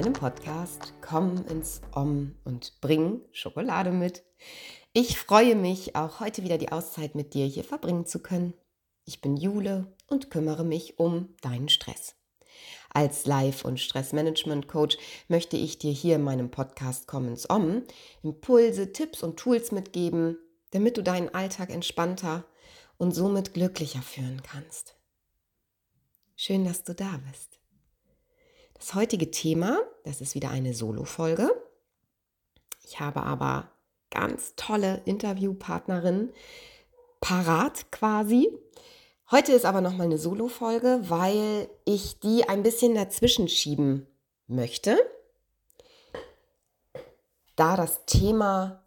meinem Podcast Komm ins Om und bring Schokolade mit. Ich freue mich, auch heute wieder die Auszeit mit dir hier verbringen zu können. Ich bin Jule und kümmere mich um deinen Stress. Als Life- und Stressmanagement-Coach möchte ich dir hier in meinem Podcast Komm ins Om Impulse, Tipps und Tools mitgeben, damit du deinen Alltag entspannter und somit glücklicher führen kannst. Schön, dass du da bist. Das heutige Thema, das ist wieder eine Solo-Folge. Ich habe aber ganz tolle Interviewpartnerin parat quasi. Heute ist aber nochmal eine Solo-Folge, weil ich die ein bisschen dazwischen schieben möchte, da das Thema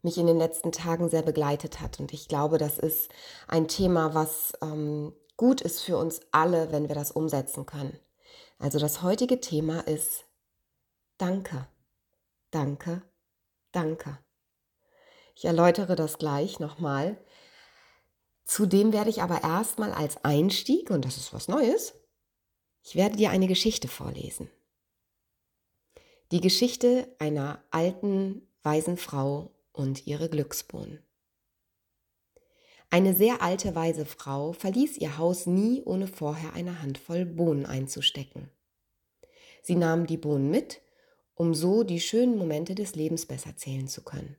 mich in den letzten Tagen sehr begleitet hat. Und ich glaube, das ist ein Thema, was ähm, gut ist für uns alle, wenn wir das umsetzen können. Also das heutige Thema ist Danke, danke, danke. Ich erläutere das gleich nochmal. Zudem werde ich aber erstmal als Einstieg, und das ist was Neues, ich werde dir eine Geschichte vorlesen. Die Geschichte einer alten, weisen Frau und ihre Glücksbohnen. Eine sehr alte, weise Frau verließ ihr Haus nie, ohne vorher eine Handvoll Bohnen einzustecken. Sie nahm die Bohnen mit, um so die schönen Momente des Lebens besser zählen zu können.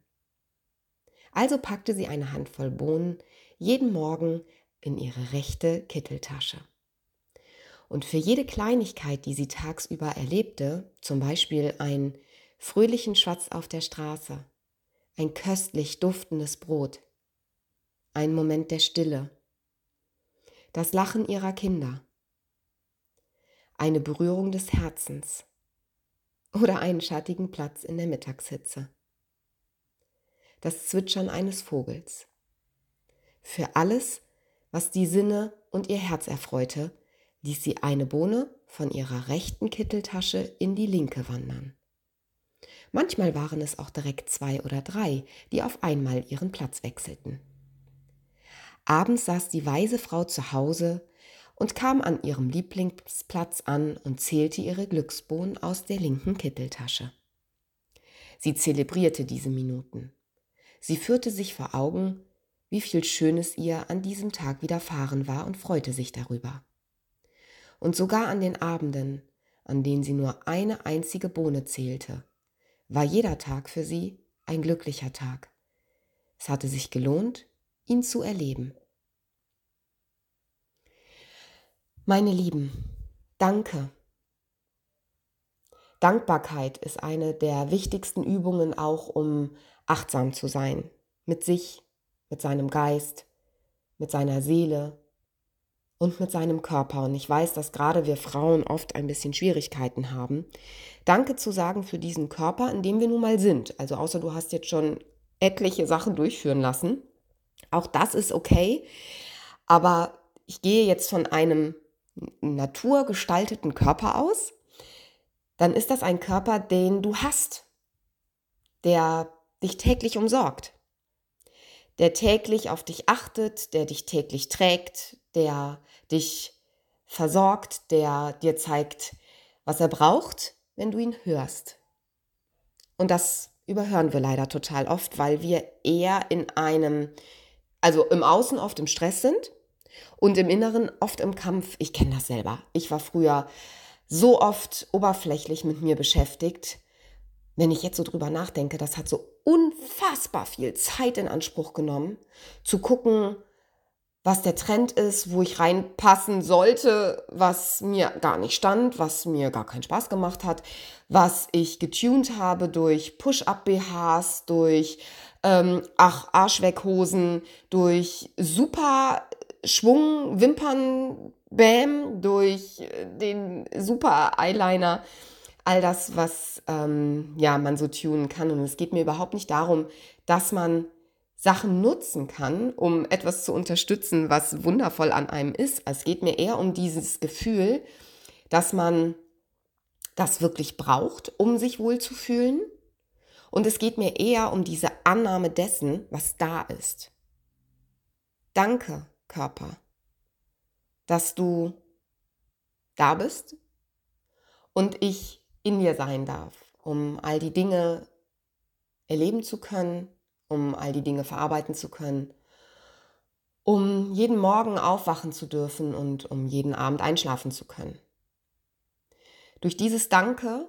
Also packte sie eine Handvoll Bohnen jeden Morgen in ihre rechte Kitteltasche. Und für jede Kleinigkeit, die sie tagsüber erlebte, zum Beispiel einen fröhlichen Schwatz auf der Straße, ein köstlich duftendes Brot, ein Moment der Stille, das Lachen ihrer Kinder, eine Berührung des Herzens oder einen schattigen Platz in der Mittagshitze, das Zwitschern eines Vogels. Für alles, was die Sinne und ihr Herz erfreute, ließ sie eine Bohne von ihrer rechten Kitteltasche in die linke wandern. Manchmal waren es auch direkt zwei oder drei, die auf einmal ihren Platz wechselten. Abends saß die weise Frau zu Hause und kam an ihrem Lieblingsplatz an und zählte ihre Glücksbohnen aus der linken Kitteltasche. Sie zelebrierte diese Minuten. Sie führte sich vor Augen, wie viel Schönes ihr an diesem Tag widerfahren war und freute sich darüber. Und sogar an den Abenden, an denen sie nur eine einzige Bohne zählte, war jeder Tag für sie ein glücklicher Tag. Es hatte sich gelohnt, ihn zu erleben. Meine Lieben, danke. Dankbarkeit ist eine der wichtigsten Übungen auch, um achtsam zu sein. Mit sich, mit seinem Geist, mit seiner Seele und mit seinem Körper. Und ich weiß, dass gerade wir Frauen oft ein bisschen Schwierigkeiten haben, Danke zu sagen für diesen Körper, in dem wir nun mal sind. Also außer du hast jetzt schon etliche Sachen durchführen lassen. Auch das ist okay. Aber ich gehe jetzt von einem naturgestalteten Körper aus. Dann ist das ein Körper, den du hast, der dich täglich umsorgt, der täglich auf dich achtet, der dich täglich trägt, der dich versorgt, der dir zeigt, was er braucht, wenn du ihn hörst. Und das überhören wir leider total oft, weil wir eher in einem, also im Außen oft im Stress sind und im Inneren oft im Kampf. Ich kenne das selber. Ich war früher so oft oberflächlich mit mir beschäftigt. Wenn ich jetzt so drüber nachdenke, das hat so unfassbar viel Zeit in Anspruch genommen, zu gucken, was der Trend ist, wo ich reinpassen sollte, was mir gar nicht stand, was mir gar keinen Spaß gemacht hat, was ich getuned habe durch Push-Up-BHs, durch ähm, ach, Arschweghosen, durch super Schwung, Wimpern, Bam, durch den super Eyeliner. All das, was ähm, ja, man so tunen kann. Und es geht mir überhaupt nicht darum, dass man Sachen nutzen kann, um etwas zu unterstützen, was wundervoll an einem ist. Es geht mir eher um dieses Gefühl, dass man das wirklich braucht, um sich wohlzufühlen. Und es geht mir eher um diese Annahme dessen, was da ist. Danke, Körper, dass du da bist und ich in dir sein darf, um all die Dinge erleben zu können, um all die Dinge verarbeiten zu können, um jeden Morgen aufwachen zu dürfen und um jeden Abend einschlafen zu können. Durch dieses Danke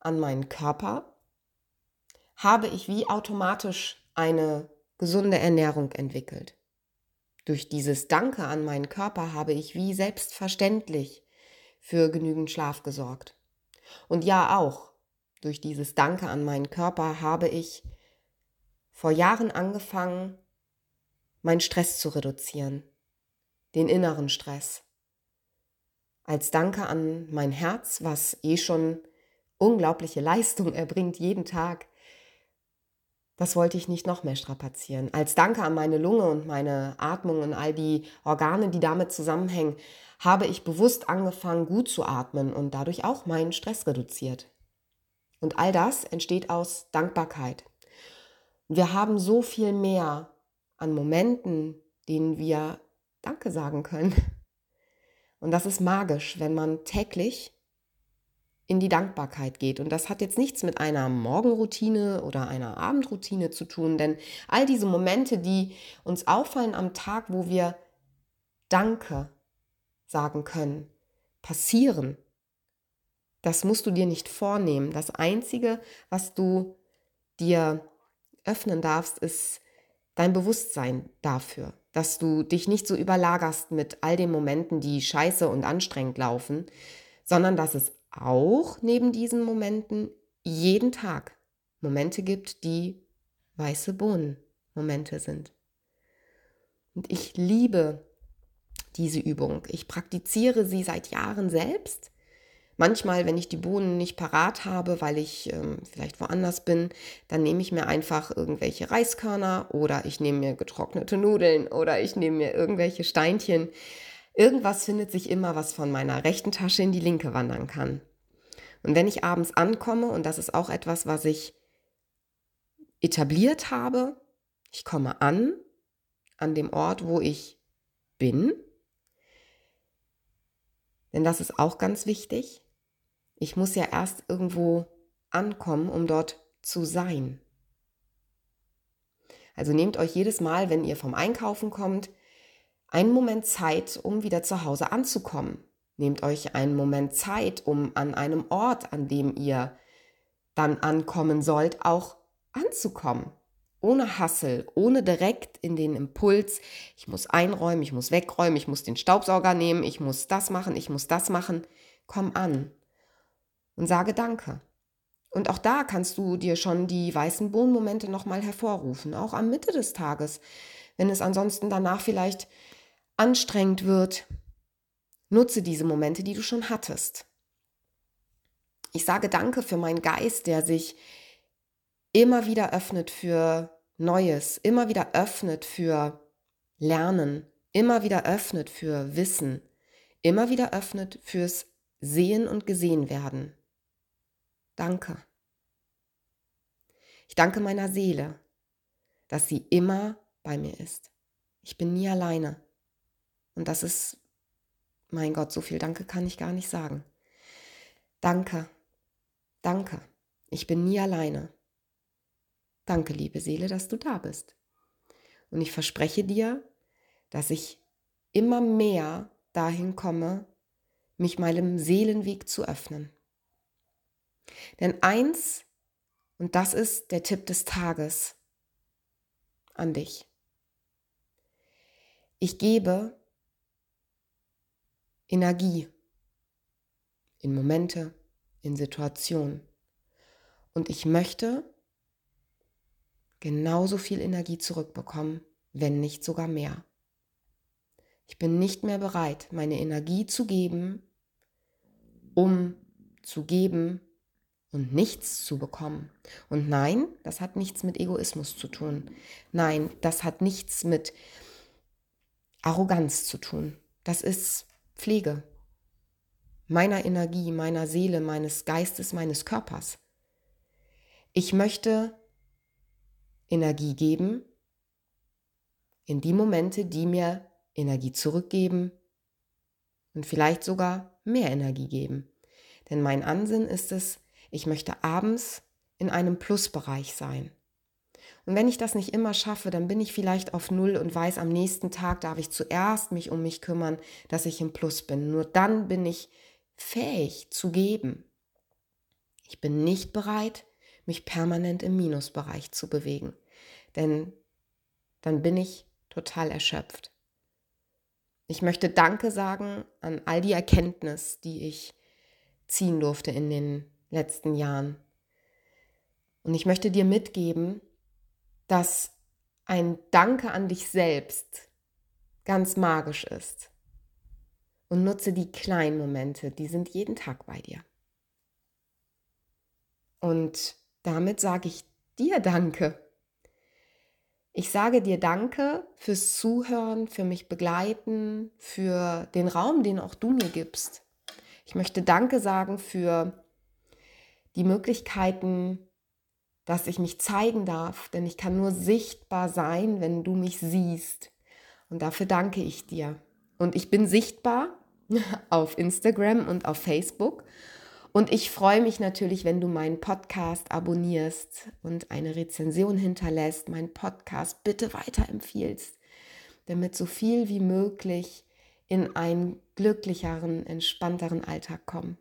an meinen Körper habe ich wie automatisch eine gesunde Ernährung entwickelt. Durch dieses Danke an meinen Körper habe ich wie selbstverständlich für genügend Schlaf gesorgt. Und ja auch, durch dieses Danke an meinen Körper habe ich vor Jahren angefangen, meinen Stress zu reduzieren, den inneren Stress. Als Danke an mein Herz, was eh schon unglaubliche Leistung erbringt jeden Tag, das wollte ich nicht noch mehr strapazieren. Als Danke an meine Lunge und meine Atmung und all die Organe, die damit zusammenhängen, habe ich bewusst angefangen, gut zu atmen und dadurch auch meinen Stress reduziert. Und all das entsteht aus Dankbarkeit. Wir haben so viel mehr an Momenten, denen wir Danke sagen können. Und das ist magisch, wenn man täglich in die Dankbarkeit geht. Und das hat jetzt nichts mit einer Morgenroutine oder einer Abendroutine zu tun, denn all diese Momente, die uns auffallen am Tag, wo wir Danke sagen können, passieren. Das musst du dir nicht vornehmen. Das Einzige, was du dir öffnen darfst, ist dein Bewusstsein dafür, dass du dich nicht so überlagerst mit all den Momenten, die scheiße und anstrengend laufen, sondern dass es auch neben diesen Momenten jeden Tag Momente gibt, die weiße Bohnen Momente sind. Und ich liebe diese Übung. Ich praktiziere sie seit Jahren selbst. Manchmal, wenn ich die Bohnen nicht parat habe, weil ich ähm, vielleicht woanders bin, dann nehme ich mir einfach irgendwelche Reiskörner oder ich nehme mir getrocknete Nudeln oder ich nehme mir irgendwelche Steinchen. Irgendwas findet sich immer, was von meiner rechten Tasche in die linke wandern kann. Und wenn ich abends ankomme, und das ist auch etwas, was ich etabliert habe, ich komme an, an dem Ort, wo ich bin, denn das ist auch ganz wichtig. Ich muss ja erst irgendwo ankommen, um dort zu sein. Also nehmt euch jedes Mal, wenn ihr vom Einkaufen kommt, einen Moment Zeit, um wieder zu Hause anzukommen. Nehmt euch einen Moment Zeit, um an einem Ort, an dem ihr dann ankommen sollt, auch anzukommen. Ohne Hassel, ohne direkt in den Impuls, ich muss einräumen, ich muss wegräumen, ich muss den Staubsauger nehmen, ich muss das machen, ich muss das machen. Komm an und sage Danke. Und auch da kannst du dir schon die weißen Bohnenmomente nochmal hervorrufen, auch am Mitte des Tages, wenn es ansonsten danach vielleicht anstrengend wird. Nutze diese Momente, die du schon hattest. Ich sage Danke für meinen Geist, der sich immer wieder öffnet für Neues, immer wieder öffnet für Lernen, immer wieder öffnet für Wissen, immer wieder öffnet fürs Sehen und Gesehen werden. Danke. Ich danke meiner Seele, dass sie immer bei mir ist. Ich bin nie alleine. Und das ist, mein Gott, so viel Danke kann ich gar nicht sagen. Danke, danke. Ich bin nie alleine. Danke, liebe Seele, dass du da bist. Und ich verspreche dir, dass ich immer mehr dahin komme, mich meinem Seelenweg zu öffnen. Denn eins, und das ist der Tipp des Tages an dich. Ich gebe Energie in Momente, in Situationen. Und ich möchte genauso viel Energie zurückbekommen, wenn nicht sogar mehr. Ich bin nicht mehr bereit, meine Energie zu geben, um zu geben, und nichts zu bekommen. Und nein, das hat nichts mit Egoismus zu tun. Nein, das hat nichts mit Arroganz zu tun. Das ist Pflege meiner Energie, meiner Seele, meines Geistes, meines Körpers. Ich möchte Energie geben in die Momente, die mir Energie zurückgeben und vielleicht sogar mehr Energie geben. Denn mein Ansinn ist es, Ich möchte abends in einem Plusbereich sein. Und wenn ich das nicht immer schaffe, dann bin ich vielleicht auf Null und weiß, am nächsten Tag darf ich zuerst mich um mich kümmern, dass ich im Plus bin. Nur dann bin ich fähig zu geben. Ich bin nicht bereit, mich permanent im Minusbereich zu bewegen, denn dann bin ich total erschöpft. Ich möchte Danke sagen an all die Erkenntnis, die ich ziehen durfte in den letzten Jahren. Und ich möchte dir mitgeben, dass ein Danke an dich selbst ganz magisch ist. Und nutze die kleinen Momente, die sind jeden Tag bei dir. Und damit sage ich dir Danke. Ich sage dir Danke fürs Zuhören, für mich begleiten, für den Raum, den auch du mir gibst. Ich möchte Danke sagen für die Möglichkeiten, dass ich mich zeigen darf, denn ich kann nur sichtbar sein, wenn du mich siehst. Und dafür danke ich dir. Und ich bin sichtbar auf Instagram und auf Facebook. Und ich freue mich natürlich, wenn du meinen Podcast abonnierst und eine Rezension hinterlässt, meinen Podcast bitte weiterempfiehlst, damit so viel wie möglich in einen glücklicheren, entspannteren Alltag kommen.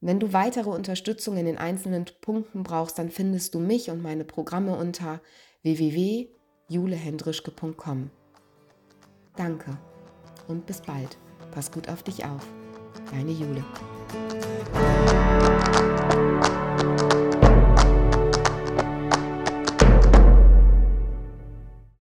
Wenn du weitere Unterstützung in den einzelnen Punkten brauchst, dann findest du mich und meine Programme unter www.julehendrischke.com. Danke und bis bald. Pass gut auf dich auf. Deine Jule.